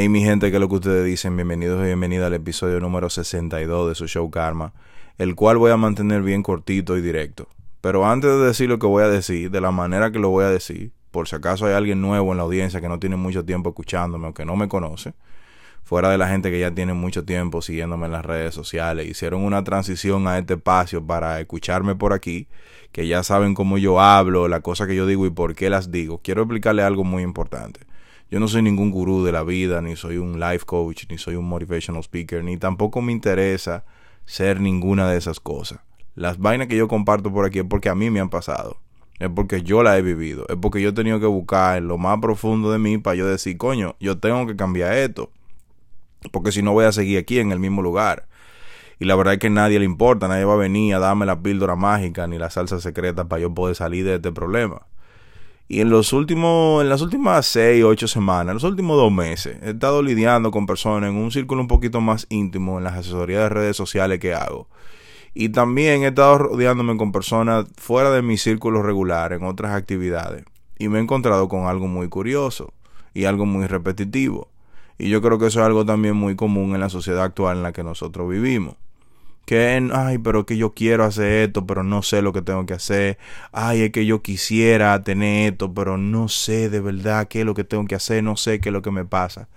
Hey mi gente, ¿qué es lo que ustedes dicen? Bienvenidos y bienvenidas al episodio número 62 de su show Karma, el cual voy a mantener bien cortito y directo. Pero antes de decir lo que voy a decir, de la manera que lo voy a decir, por si acaso hay alguien nuevo en la audiencia que no tiene mucho tiempo escuchándome o que no me conoce, fuera de la gente que ya tiene mucho tiempo siguiéndome en las redes sociales, hicieron una transición a este espacio para escucharme por aquí, que ya saben cómo yo hablo, la cosa que yo digo y por qué las digo. Quiero explicarle algo muy importante. Yo no soy ningún gurú de la vida, ni soy un life coach, ni soy un motivational speaker, ni tampoco me interesa ser ninguna de esas cosas. Las vainas que yo comparto por aquí es porque a mí me han pasado. Es porque yo la he vivido. Es porque yo he tenido que buscar en lo más profundo de mí para yo decir, coño, yo tengo que cambiar esto. Porque si no voy a seguir aquí en el mismo lugar. Y la verdad es que a nadie le importa, nadie va a venir a darme la píldora mágica ni la salsa secreta para yo poder salir de este problema. Y en los últimos, en las últimas seis, ocho semanas, en los últimos dos meses, he estado lidiando con personas en un círculo un poquito más íntimo en las asesorías de redes sociales que hago. Y también he estado rodeándome con personas fuera de mi círculo regular en otras actividades. Y me he encontrado con algo muy curioso y algo muy repetitivo. Y yo creo que eso es algo también muy común en la sociedad actual en la que nosotros vivimos que, ay, pero que yo quiero hacer esto, pero no sé lo que tengo que hacer. Ay, es que yo quisiera tener esto, pero no sé de verdad qué es lo que tengo que hacer, no sé qué es lo que me pasa.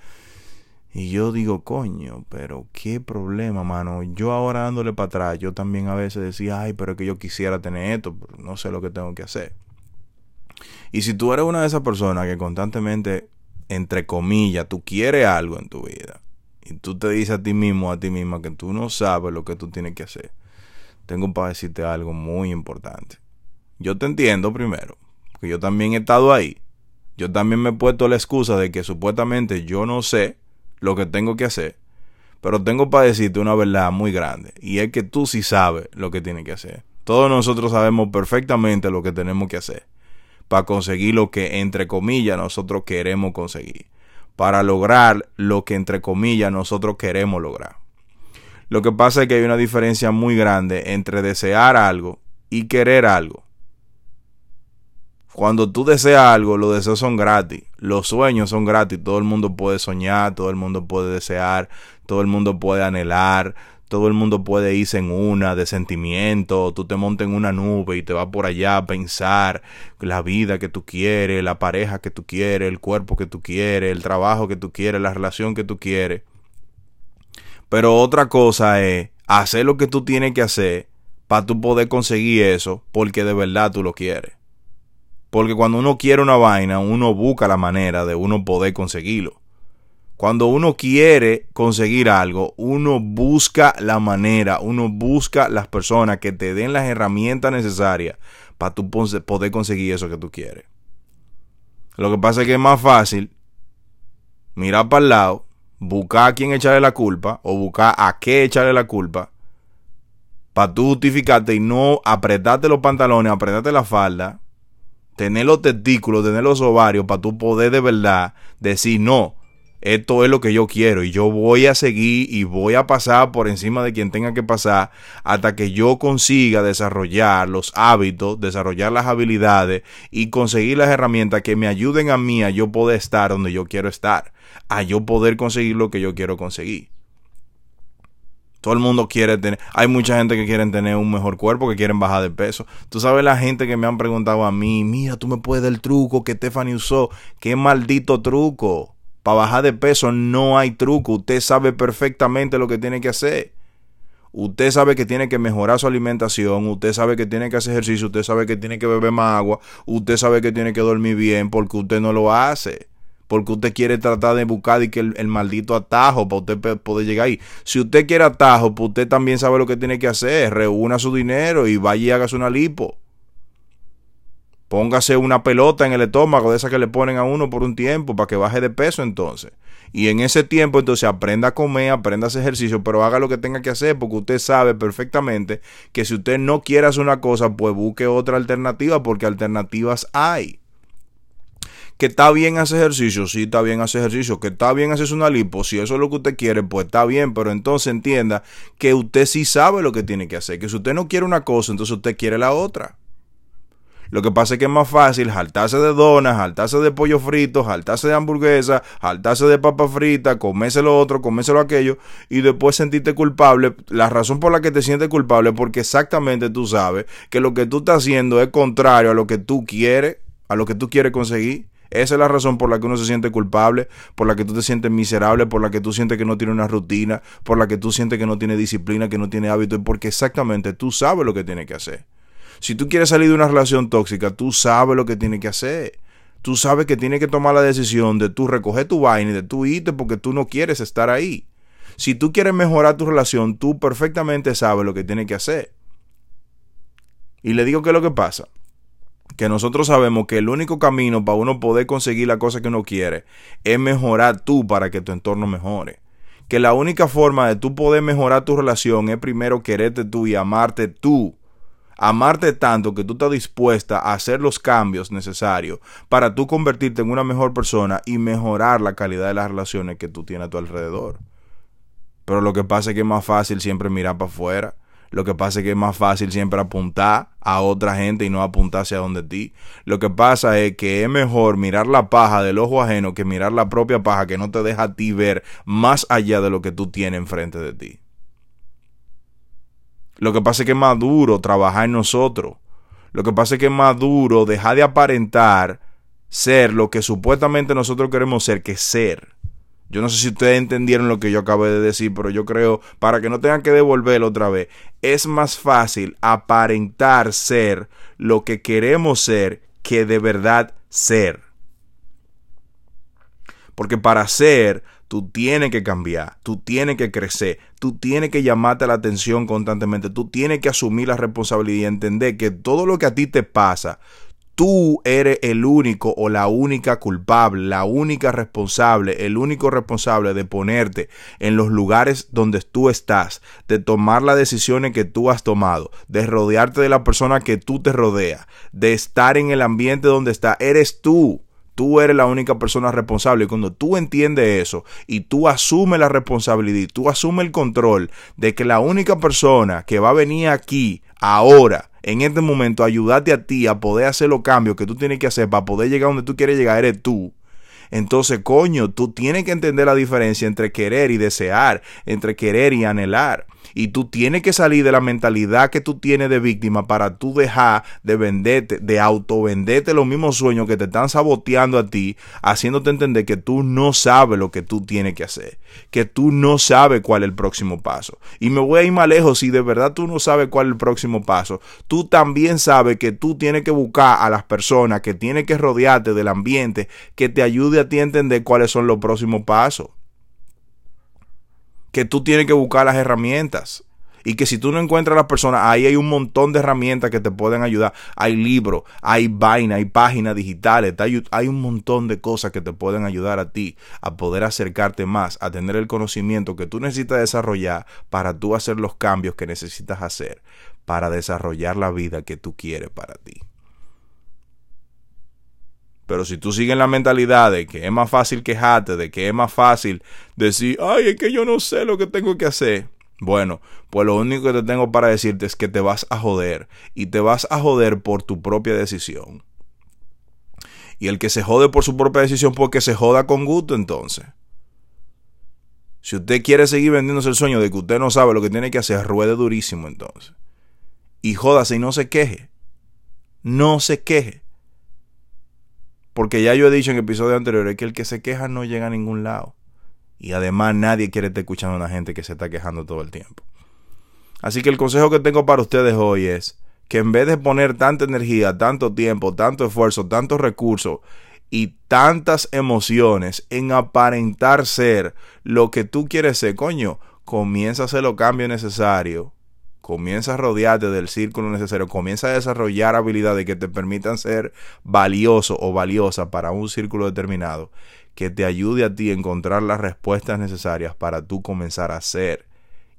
Y yo digo, coño, pero qué problema, mano. Yo ahora dándole para atrás, yo también a veces decía, ay, pero que yo quisiera tener esto, pero no sé lo que tengo que hacer. Y si tú eres una de esas personas que constantemente, entre comillas, tú quieres algo en tu vida, y tú te dices a ti mismo, a ti misma, que tú no sabes lo que tú tienes que hacer, tengo para decirte algo muy importante. Yo te entiendo primero, porque yo también he estado ahí. Yo también me he puesto la excusa de que supuestamente yo no sé lo que tengo que hacer, pero tengo para decirte una verdad muy grande, y es que tú sí sabes lo que tienes que hacer. Todos nosotros sabemos perfectamente lo que tenemos que hacer para conseguir lo que, entre comillas, nosotros queremos conseguir para lograr lo que entre comillas nosotros queremos lograr. Lo que pasa es que hay una diferencia muy grande entre desear algo y querer algo. Cuando tú deseas algo, los deseos son gratis, los sueños son gratis, todo el mundo puede soñar, todo el mundo puede desear, todo el mundo puede anhelar, todo el mundo puede irse en una de sentimiento, tú te montas en una nube y te vas por allá a pensar la vida que tú quieres, la pareja que tú quieres, el cuerpo que tú quieres, el trabajo que tú quieres, la relación que tú quieres. Pero otra cosa es hacer lo que tú tienes que hacer para tú poder conseguir eso porque de verdad tú lo quieres. Porque cuando uno quiere una vaina, uno busca la manera de uno poder conseguirlo. Cuando uno quiere conseguir algo, uno busca la manera, uno busca las personas que te den las herramientas necesarias para tú poder conseguir eso que tú quieres. Lo que pasa es que es más fácil mirar para el lado, buscar a quién echarle la culpa o buscar a qué echarle la culpa para tú justificarte y no apretarte los pantalones, apretarte la falda, tener los testículos, tener los ovarios para tú poder de verdad decir no esto es lo que yo quiero y yo voy a seguir y voy a pasar por encima de quien tenga que pasar hasta que yo consiga desarrollar los hábitos, desarrollar las habilidades y conseguir las herramientas que me ayuden a mí a yo poder estar donde yo quiero estar, a yo poder conseguir lo que yo quiero conseguir. Todo el mundo quiere tener, hay mucha gente que quieren tener un mejor cuerpo, que quieren bajar de peso. Tú sabes la gente que me han preguntado a mí, mira, tú me puedes dar el truco que Stephanie usó, qué maldito truco. Para bajar de peso no hay truco. Usted sabe perfectamente lo que tiene que hacer. Usted sabe que tiene que mejorar su alimentación, usted sabe que tiene que hacer ejercicio, usted sabe que tiene que beber más agua, usted sabe que tiene que dormir bien porque usted no lo hace. Porque usted quiere tratar de buscar y que el, maldito atajo para usted poder llegar ahí. Si usted quiere atajo, pues usted también sabe lo que tiene que hacer. Reúna su dinero y vaya y hágase una lipo. Póngase una pelota en el estómago de esa que le ponen a uno por un tiempo para que baje de peso entonces. Y en ese tiempo entonces aprenda a comer, aprenda a hacer ejercicio, pero haga lo que tenga que hacer porque usted sabe perfectamente que si usted no quiere hacer una cosa, pues busque otra alternativa porque alternativas hay. Que está bien hacer ejercicio, sí está bien hacer ejercicio. Que está bien hacer una lipo, si eso es lo que usted quiere, pues está bien, pero entonces entienda que usted sí sabe lo que tiene que hacer. Que si usted no quiere una cosa, entonces usted quiere la otra. Lo que pasa es que es más fácil jaltarse de donas, jaltarse de pollo frito, jaltarse de hamburguesa, jaltarse de papa frita, comerse lo otro, comerse lo aquello y después sentirte culpable. La razón por la que te sientes culpable es porque exactamente tú sabes que lo que tú estás haciendo es contrario a lo que tú quieres, a lo que tú quieres conseguir. Esa es la razón por la que uno se siente culpable, por la que tú te sientes miserable, por la que tú sientes que no tiene una rutina, por la que tú sientes que no tiene disciplina, que no tiene hábito, porque exactamente tú sabes lo que tienes que hacer. Si tú quieres salir de una relación tóxica, tú sabes lo que tienes que hacer. Tú sabes que tienes que tomar la decisión de tú recoger tu vaina y de tú irte porque tú no quieres estar ahí. Si tú quieres mejorar tu relación, tú perfectamente sabes lo que tienes que hacer. Y le digo que lo que pasa, que nosotros sabemos que el único camino para uno poder conseguir la cosa que uno quiere es mejorar tú para que tu entorno mejore. Que la única forma de tú poder mejorar tu relación es primero quererte tú y amarte tú amarte tanto que tú estás dispuesta a hacer los cambios necesarios para tú convertirte en una mejor persona y mejorar la calidad de las relaciones que tú tienes a tu alrededor. Pero lo que pasa es que es más fácil siempre mirar para afuera. Lo que pasa es que es más fácil siempre apuntar a otra gente y no apuntar hacia donde ti. Lo que pasa es que es mejor mirar la paja del ojo ajeno que mirar la propia paja que no te deja a ti ver más allá de lo que tú tienes enfrente de ti. Lo que pasa es que es más duro trabajar en nosotros. Lo que pasa es que es más duro dejar de aparentar ser lo que supuestamente nosotros queremos ser que ser. Yo no sé si ustedes entendieron lo que yo acabé de decir, pero yo creo, para que no tengan que devolverlo otra vez, es más fácil aparentar ser lo que queremos ser que de verdad ser. Porque para ser Tú tienes que cambiar, tú tienes que crecer, tú tienes que llamarte la atención constantemente, tú tienes que asumir la responsabilidad y entender que todo lo que a ti te pasa, tú eres el único o la única culpable, la única responsable, el único responsable de ponerte en los lugares donde tú estás, de tomar las decisiones que tú has tomado, de rodearte de la persona que tú te rodeas, de estar en el ambiente donde está, eres tú. Tú eres la única persona responsable. Y cuando tú entiendes eso y tú asumes la responsabilidad tú asumes el control de que la única persona que va a venir aquí ahora, en este momento, ayudarte a ti a poder hacer los cambios que tú tienes que hacer para poder llegar donde tú quieres llegar, eres tú. Entonces, coño, tú tienes que entender la diferencia entre querer y desear, entre querer y anhelar. Y tú tienes que salir de la mentalidad que tú tienes de víctima para tú dejar de venderte, de autovenderte los mismos sueños que te están saboteando a ti, haciéndote entender que tú no sabes lo que tú tienes que hacer, que tú no sabes cuál es el próximo paso. Y me voy a ir más lejos, si de verdad tú no sabes cuál es el próximo paso, tú también sabes que tú tienes que buscar a las personas, que tienes que rodearte del ambiente que te ayude a ti a entender cuáles son los próximos pasos que tú tienes que buscar las herramientas. Y que si tú no encuentras a las personas, ahí hay un montón de herramientas que te pueden ayudar. Hay libros, hay vaina, hay páginas digitales, hay un montón de cosas que te pueden ayudar a ti a poder acercarte más, a tener el conocimiento que tú necesitas desarrollar para tú hacer los cambios que necesitas hacer, para desarrollar la vida que tú quieres para ti. Pero si tú sigues la mentalidad de que es más fácil quejarte, de que es más fácil decir, ay, es que yo no sé lo que tengo que hacer. Bueno, pues lo único que te tengo para decirte es que te vas a joder. Y te vas a joder por tu propia decisión. Y el que se jode por su propia decisión, pues que se joda con gusto entonces. Si usted quiere seguir vendiéndose el sueño de que usted no sabe lo que tiene que hacer, ruede durísimo entonces. Y jódase y no se queje. No se queje. Porque ya yo he dicho en episodios anteriores que el que se queja no llega a ningún lado. Y además nadie quiere estar escuchando a una gente que se está quejando todo el tiempo. Así que el consejo que tengo para ustedes hoy es que en vez de poner tanta energía, tanto tiempo, tanto esfuerzo, tantos recursos y tantas emociones en aparentar ser lo que tú quieres ser, coño, comienza a hacer los cambios necesarios comienza a rodearte del círculo necesario, comienza a desarrollar habilidades que te permitan ser valioso o valiosa para un círculo determinado, que te ayude a ti a encontrar las respuestas necesarias para tú comenzar a ser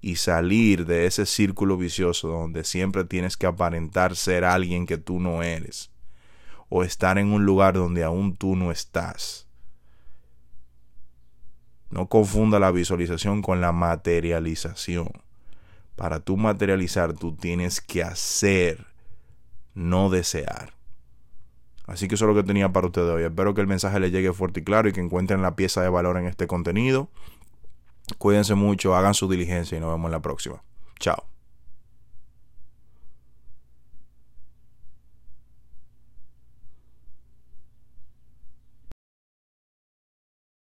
y salir de ese círculo vicioso donde siempre tienes que aparentar ser alguien que tú no eres o estar en un lugar donde aún tú no estás. No confunda la visualización con la materialización. Para tú materializar, tú tienes que hacer, no desear. Así que eso es lo que tenía para ustedes hoy. Espero que el mensaje les llegue fuerte y claro y que encuentren la pieza de valor en este contenido. Cuídense mucho, hagan su diligencia y nos vemos en la próxima. Chao.